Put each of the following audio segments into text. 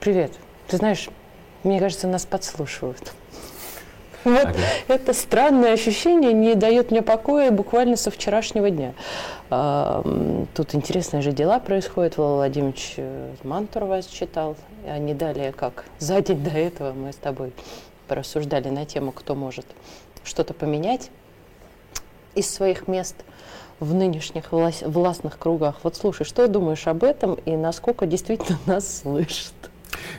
Привет. Ты знаешь, мне кажется, нас подслушивают. Вот ага. это странное ощущение не дает мне покоя буквально со вчерашнего дня. А, тут интересные же дела происходят. Владимир Владимирович э, Мантур вас читал, а не далее как. За день до этого мы с тобой порассуждали на тему, кто может что-то поменять из своих мест в нынешних власть, властных кругах. Вот слушай, что думаешь об этом и насколько действительно нас слышат?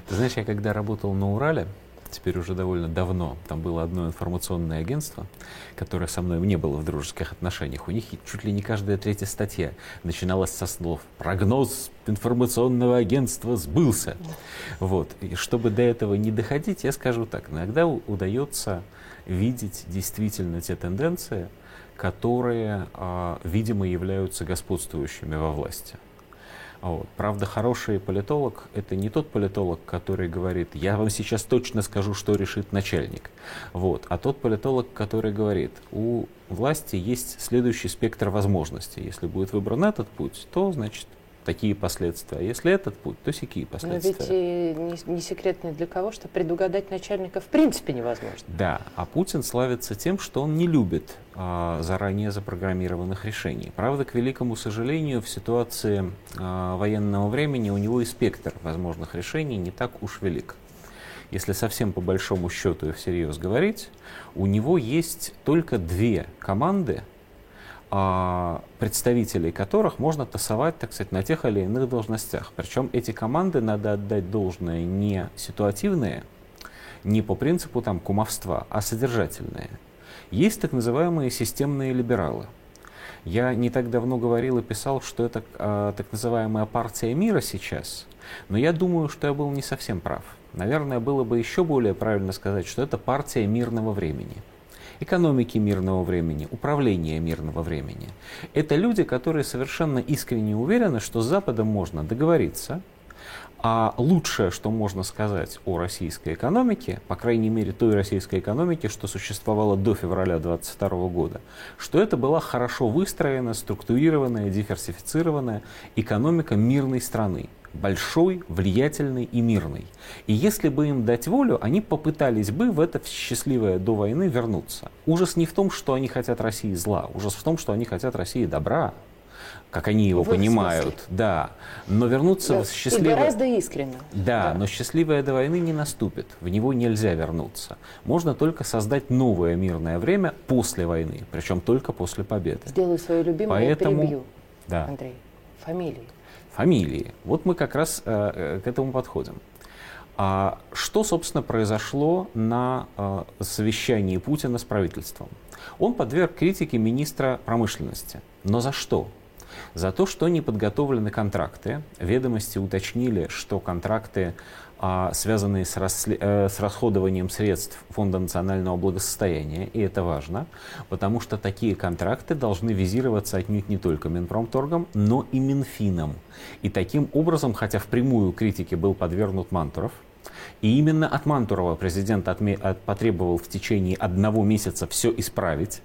Ты знаешь, я когда работал на Урале, теперь уже довольно давно, там было одно информационное агентство, которое со мной не было в дружеских отношениях. У них чуть ли не каждая третья статья начиналась со слов «Прогноз информационного агентства сбылся». Вот. И чтобы до этого не доходить, я скажу так, иногда удается видеть действительно те тенденции, которые, а, видимо, являются господствующими во власти. Вот. Правда, хороший политолог – это не тот политолог, который говорит, я вам сейчас точно скажу, что решит начальник, вот. а тот политолог, который говорит, у власти есть следующий спектр возможностей. Если будет выбран этот путь, то, значит, такие последствия. А если этот путь, то сякие последствия. Но ведь и не, не секрет ни для кого, что предугадать начальника в принципе невозможно. Да, а Путин славится тем, что он не любит а, заранее запрограммированных решений. Правда, к великому сожалению, в ситуации а, военного времени у него и спектр возможных решений не так уж велик. Если совсем по большому счету и всерьез говорить, у него есть только две команды, представителей которых можно тасовать, так сказать, на тех или иных должностях. Причем эти команды, надо отдать должное, не ситуативные, не по принципу там кумовства, а содержательные. Есть так называемые системные либералы. Я не так давно говорил и писал, что это э, так называемая партия мира сейчас, но я думаю, что я был не совсем прав. Наверное, было бы еще более правильно сказать, что это партия мирного времени экономики мирного времени, управления мирного времени. Это люди, которые совершенно искренне уверены, что с Западом можно договориться, а лучшее, что можно сказать о российской экономике, по крайней мере той российской экономике, что существовала до февраля 2022 года, что это была хорошо выстроенная, структурированная, диверсифицированная экономика мирной страны большой, влиятельный и мирный. И если бы им дать волю, они попытались бы в это счастливое до войны вернуться. Ужас не в том, что они хотят России зла, ужас в том, что они хотят России добра, как они его в понимают, да. Но вернуться да, в счастливое... И гораздо искренне. Да, да, но счастливое до войны не наступит, в него нельзя вернуться. Можно только создать новое мирное время после войны, причем только после победы. Сделаю свою любимую, Поэтому... я перебью, да. Андрей, фамилии фамилии. Вот мы как раз э, э, к этому подходим. А что, собственно, произошло на э, совещании Путина с правительством? Он подверг критике министра промышленности. Но за что? За то, что не подготовлены контракты. Ведомости уточнили, что контракты связанные с, расли, э, с расходованием средств Фонда национального благосостояния, и это важно, потому что такие контракты должны визироваться отнюдь не только Минпромторгом, но и Минфином. И таким образом, хотя впрямую критике был подвергнут Мантуров, и именно от Мантурова президент отме- от, потребовал в течение одного месяца все исправить,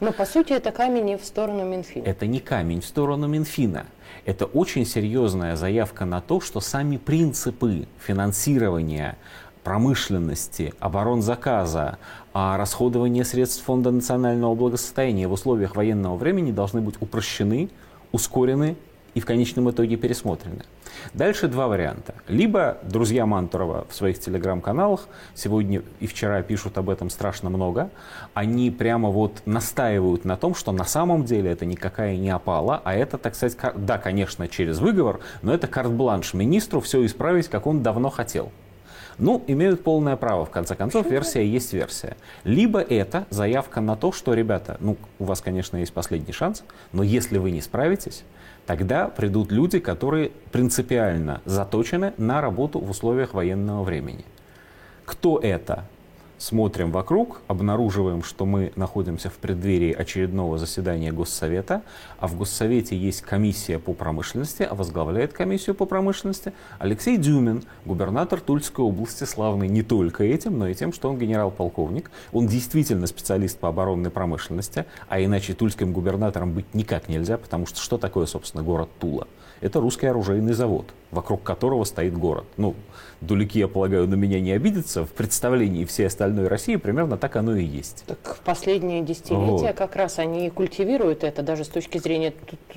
но по сути это камень в сторону Минфина. Это не камень в сторону Минфина. Это очень серьезная заявка на то, что сами принципы финансирования промышленности, оборонзаказа, а расходования средств Фонда национального благосостояния в условиях военного времени должны быть упрощены, ускорены и в конечном итоге пересмотрены. Дальше два варианта. Либо друзья Мантурова в своих телеграм-каналах сегодня и вчера пишут об этом страшно много. Они прямо вот настаивают на том, что на самом деле это никакая не опала, а это, так сказать, да, конечно, через выговор, но это карт-бланш министру все исправить, как он давно хотел. Ну, имеют полное право, в конце концов, версия есть версия. Либо это заявка на то, что, ребята, ну, у вас, конечно, есть последний шанс, но если вы не справитесь, тогда придут люди, которые принципиально заточены на работу в условиях военного времени. Кто это? Смотрим вокруг, обнаруживаем, что мы находимся в преддверии очередного заседания Госсовета, а в Госсовете есть комиссия по промышленности, а возглавляет комиссию по промышленности Алексей Дюмин, губернатор Тульской области, славный не только этим, но и тем, что он генерал-полковник. Он действительно специалист по оборонной промышленности, а иначе тульским губернатором быть никак нельзя, потому что что такое, собственно, город Тула? Это русский оружейный завод, вокруг которого стоит город. Ну, Дулики, я полагаю, на меня не обидятся. В представлении всей остальной России примерно так оно и есть. Так в последние десятилетия вот. как раз они культивируют это даже с точки зрения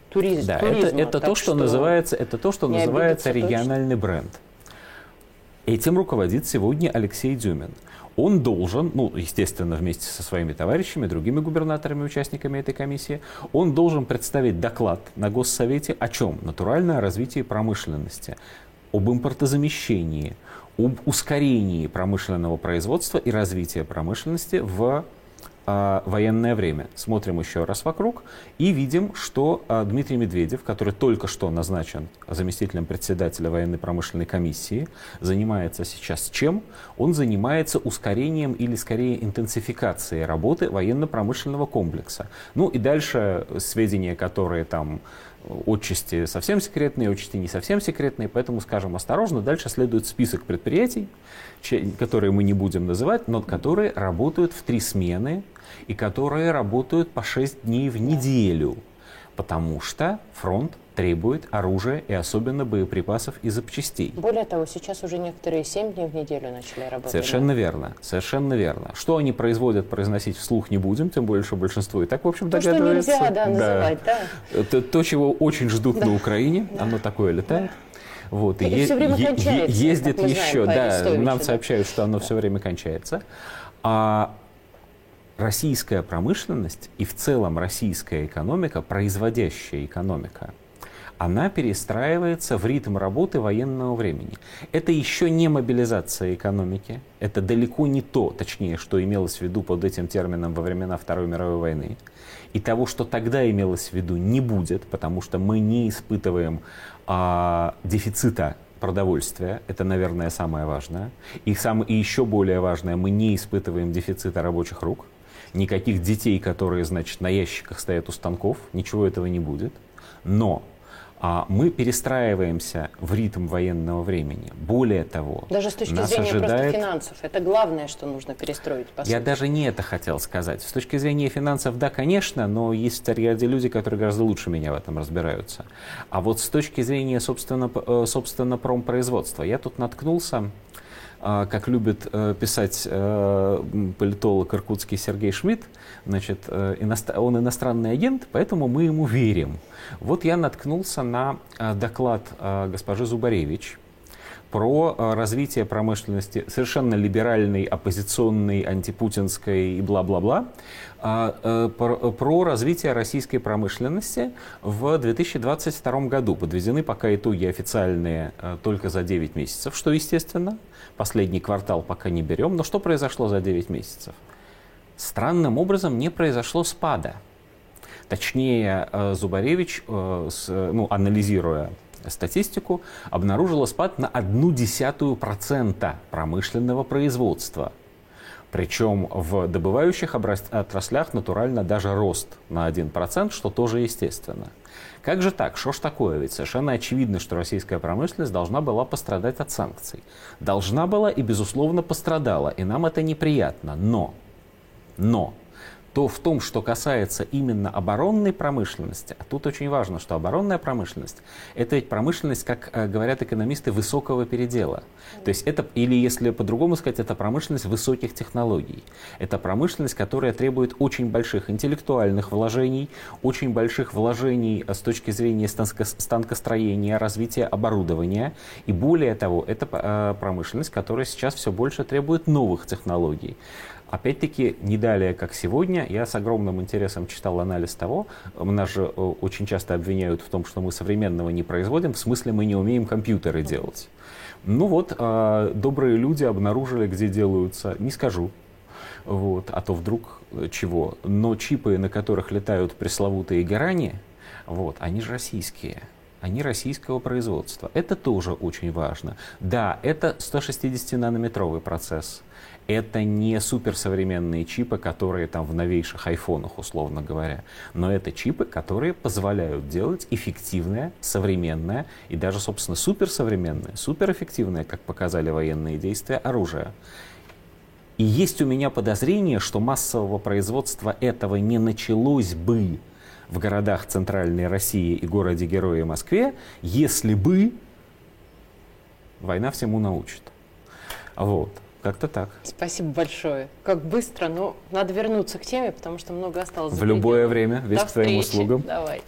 туризма. Да, туризма, это, это, то, что, что называется, это то, что называется региональный точно. бренд. Этим руководит сегодня Алексей Дюмин он должен, ну, естественно, вместе со своими товарищами, другими губернаторами, участниками этой комиссии, он должен представить доклад на Госсовете о чем? Натуральное развитие промышленности, об импортозамещении, об ускорении промышленного производства и развития промышленности в а, военное время. Смотрим еще раз вокруг и видим, что а, Дмитрий Медведев, который только что назначен заместителем председателя военной промышленной комиссии, занимается сейчас чем? Он занимается ускорением или скорее интенсификацией работы военно-промышленного комплекса. Ну и дальше сведения, которые там отчасти совсем секретные, отчасти не совсем секретные, поэтому скажем осторожно. Дальше следует список предприятий, которые мы не будем называть, но которые работают в три смены и которые работают по 6 дней в неделю, потому что фронт требует оружия и особенно боеприпасов и запчастей. Более того, сейчас уже некоторые 7 дней в неделю начали работать. Совершенно верно, совершенно верно. Что они производят, произносить вслух не будем, тем более, что большинство и так, в общем, то, догадывается. То, что нельзя, да, называть, да. Это то, чего очень ждут да. на Украине, да. оно такое летает. Да. Вот, и е- все время кончается, ездит еще, да, нам сообщают, что оно да. все время кончается. А российская промышленность и в целом российская экономика, производящая экономика, она перестраивается в ритм работы военного времени. Это еще не мобилизация экономики, это далеко не то, точнее, что имелось в виду под этим термином во времена Второй мировой войны. И того, что тогда имелось в виду, не будет, потому что мы не испытываем а, дефицита продовольствия, это, наверное, самое важное. И, сам, и еще более важное, мы не испытываем дефицита рабочих рук – никаких детей, которые, значит, на ящиках стоят у станков, ничего этого не будет. Но а мы перестраиваемся в ритм военного времени. Более того, даже с точки нас зрения ожидает... просто финансов, это главное, что нужно перестроить. По Я даже не это хотел сказать. С точки зрения финансов, да, конечно, но есть в ряде люди, которые гораздо лучше меня в этом разбираются. А вот с точки зрения, собственно, э, собственно промпроизводства, я тут наткнулся как любит э, писать э, политолог иркутский Сергей Шмидт, значит, э, он иностранный агент, поэтому мы ему верим. Вот я наткнулся на доклад госпожи Зубаревич, про развитие промышленности совершенно либеральной, оппозиционной, антипутинской и бла-бла-бла, про развитие российской промышленности в 2022 году. Подведены пока итоги официальные только за 9 месяцев, что естественно последний квартал пока не берем. Но что произошло за 9 месяцев? Странным образом не произошло спада. Точнее, э, Зубаревич, э, ну, анализируя статистику, обнаружила спад на одну десятую процента промышленного производства. Причем в добывающих отраслях натурально даже рост на 1%, что тоже естественно. Как же так? Что ж такое? Ведь совершенно очевидно, что российская промышленность должна была пострадать от санкций. Должна была и, безусловно, пострадала. И нам это неприятно. Но, но то в том, что касается именно оборонной промышленности, а тут очень важно, что оборонная промышленность – это ведь промышленность, как э, говорят экономисты, высокого передела. То есть это, или если по-другому сказать, это промышленность высоких технологий. Это промышленность, которая требует очень больших интеллектуальных вложений, очень больших вложений э, с точки зрения станкостроения, развития оборудования. И более того, это э, промышленность, которая сейчас все больше требует новых технологий. Опять-таки, не далее, как сегодня, я с огромным интересом читал анализ того, нас же э, очень часто обвиняют в том, что мы современного не производим, в смысле мы не умеем компьютеры делать. Ну вот, э, добрые люди обнаружили, где делаются, не скажу, вот, а то вдруг э, чего, но чипы, на которых летают пресловутые герани, вот, они же российские они российского производства. Это тоже очень важно. Да, это 160-нанометровый процесс это не суперсовременные чипы, которые там в новейших айфонах, условно говоря, но это чипы, которые позволяют делать эффективное, современное и даже, собственно, суперсовременное, суперэффективное, как показали военные действия, оружие. И есть у меня подозрение, что массового производства этого не началось бы в городах Центральной России и городе-герое Москве, если бы война всему научит. Вот. Как-то так. Спасибо большое. Как быстро, но надо вернуться к теме, потому что много осталось. В любое время, весь До к твоим встречи. услугам. Давай.